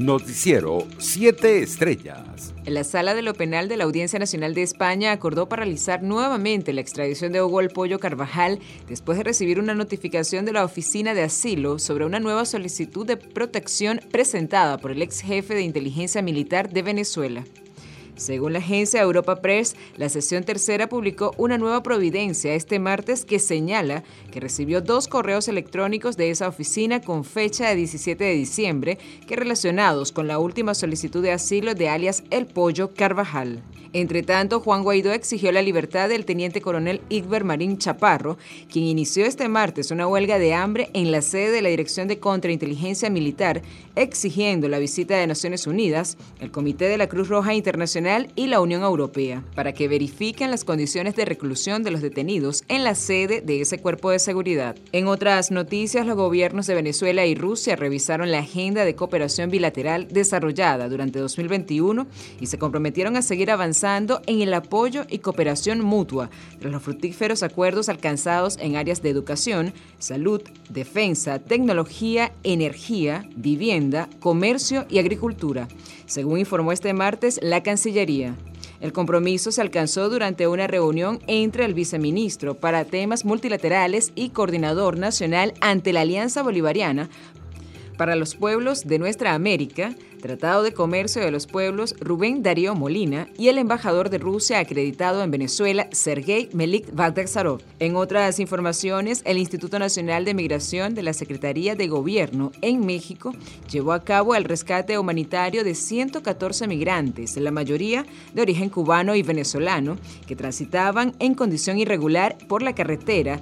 Noticiero 7 Estrellas. La sala de lo penal de la Audiencia Nacional de España acordó paralizar nuevamente la extradición de Hugo El Pollo Carvajal después de recibir una notificación de la Oficina de Asilo sobre una nueva solicitud de protección presentada por el ex jefe de inteligencia militar de Venezuela. Según la agencia Europa Press, la sesión tercera publicó una nueva providencia este martes que señala que recibió dos correos electrónicos de esa oficina con fecha de 17 de diciembre que relacionados con la última solicitud de asilo de alias El Pollo Carvajal. Entre tanto, Juan Guaidó exigió la libertad del teniente coronel Igber Marín Chaparro, quien inició este martes una huelga de hambre en la sede de la Dirección de Contrainteligencia Militar, exigiendo la visita de Naciones Unidas, el Comité de la Cruz Roja Internacional y la Unión Europea, para que verifiquen las condiciones de reclusión de los detenidos en la sede de ese cuerpo de seguridad. En otras noticias, los gobiernos de Venezuela y Rusia revisaron la agenda de cooperación bilateral desarrollada durante 2021 y se comprometieron a seguir avanzando en el apoyo y cooperación mutua tras los fructíferos acuerdos alcanzados en áreas de educación, salud, defensa, tecnología, energía, vivienda, comercio y agricultura, según informó este martes la Cancillería. El compromiso se alcanzó durante una reunión entre el viceministro para temas multilaterales y coordinador nacional ante la Alianza Bolivariana para los pueblos de nuestra América, Tratado de Comercio de los Pueblos Rubén Darío Molina y el embajador de Rusia acreditado en Venezuela, Sergei Melik Bagdatsarov. En otras informaciones, el Instituto Nacional de Migración de la Secretaría de Gobierno en México llevó a cabo el rescate humanitario de 114 migrantes, la mayoría de origen cubano y venezolano, que transitaban en condición irregular por la carretera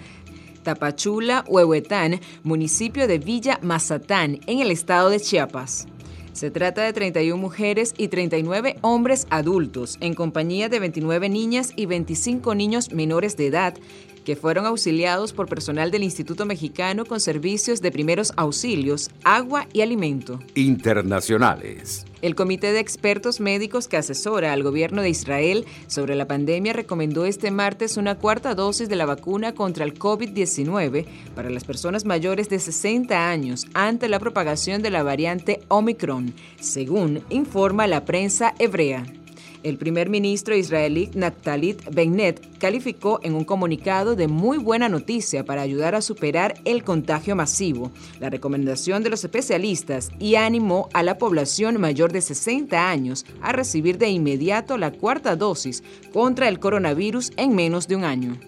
Tapachula, Huehuetán, municipio de Villa Mazatán, en el estado de Chiapas. Se trata de 31 mujeres y 39 hombres adultos, en compañía de 29 niñas y 25 niños menores de edad, que fueron auxiliados por personal del Instituto Mexicano con servicios de primeros auxilios, agua y alimento. Internacionales. El Comité de Expertos Médicos que asesora al gobierno de Israel sobre la pandemia recomendó este martes una cuarta dosis de la vacuna contra el COVID-19 para las personas mayores de 60 años ante la propagación de la variante Omicron, según informa la prensa hebrea. El primer ministro israelí Naftalit Bennett calificó en un comunicado de muy buena noticia para ayudar a superar el contagio masivo, la recomendación de los especialistas y animó a la población mayor de 60 años a recibir de inmediato la cuarta dosis contra el coronavirus en menos de un año.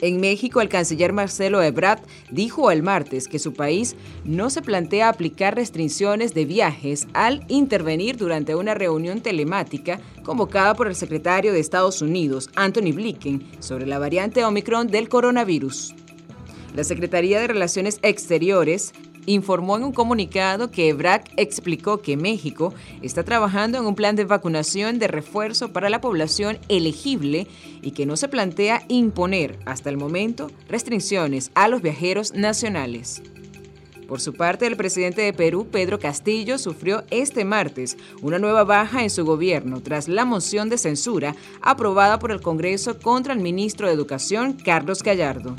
En México, el canciller Marcelo Ebrard dijo el martes que su país no se plantea aplicar restricciones de viajes al intervenir durante una reunión telemática convocada por el secretario de Estados Unidos, Anthony Blinken, sobre la variante Omicron del coronavirus. La Secretaría de Relaciones Exteriores informó en un comunicado que EBRAC explicó que México está trabajando en un plan de vacunación de refuerzo para la población elegible y que no se plantea imponer hasta el momento restricciones a los viajeros nacionales. Por su parte, el presidente de Perú, Pedro Castillo, sufrió este martes una nueva baja en su gobierno tras la moción de censura aprobada por el Congreso contra el ministro de Educación, Carlos Gallardo.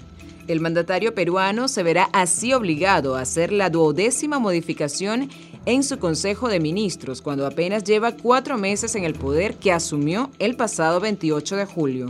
El mandatario peruano se verá así obligado a hacer la duodécima modificación en su Consejo de Ministros cuando apenas lleva cuatro meses en el poder que asumió el pasado 28 de julio.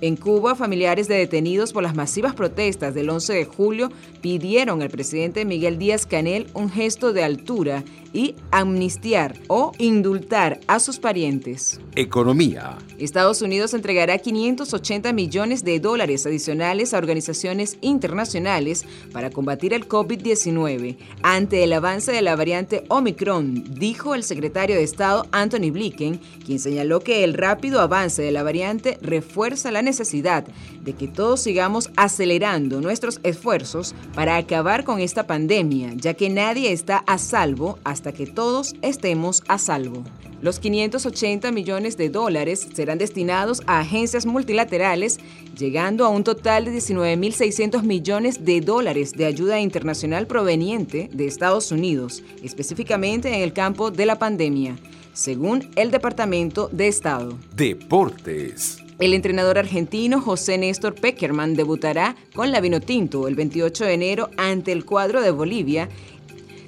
En Cuba, familiares de detenidos por las masivas protestas del 11 de julio pidieron al presidente Miguel Díaz Canel un gesto de altura y amnistiar o indultar a sus parientes. Economía. Estados Unidos entregará 580 millones de dólares adicionales a organizaciones internacionales para combatir el COVID-19 ante el avance de la variante Omicron, dijo el secretario de Estado Anthony Blinken, quien señaló que el rápido avance de la variante refuerza la necesidad de que todos sigamos acelerando nuestros esfuerzos para acabar con esta pandemia, ya que nadie está a salvo hasta que todos estemos a salvo. Los 580 millones de dólares serán destinados a agencias multilaterales, llegando a un total de 19.600 millones de dólares de ayuda internacional proveniente de Estados Unidos, específicamente en el campo de la pandemia, según el Departamento de Estado. Deportes. El entrenador argentino José Néstor Peckerman debutará con la Vinotinto el 28 de enero ante el cuadro de Bolivia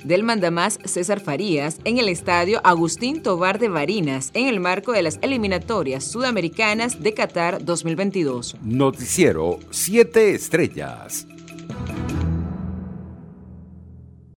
del mandamás César Farías en el estadio Agustín Tobar de Barinas en el marco de las eliminatorias sudamericanas de Qatar 2022. Noticiero 7 Estrellas.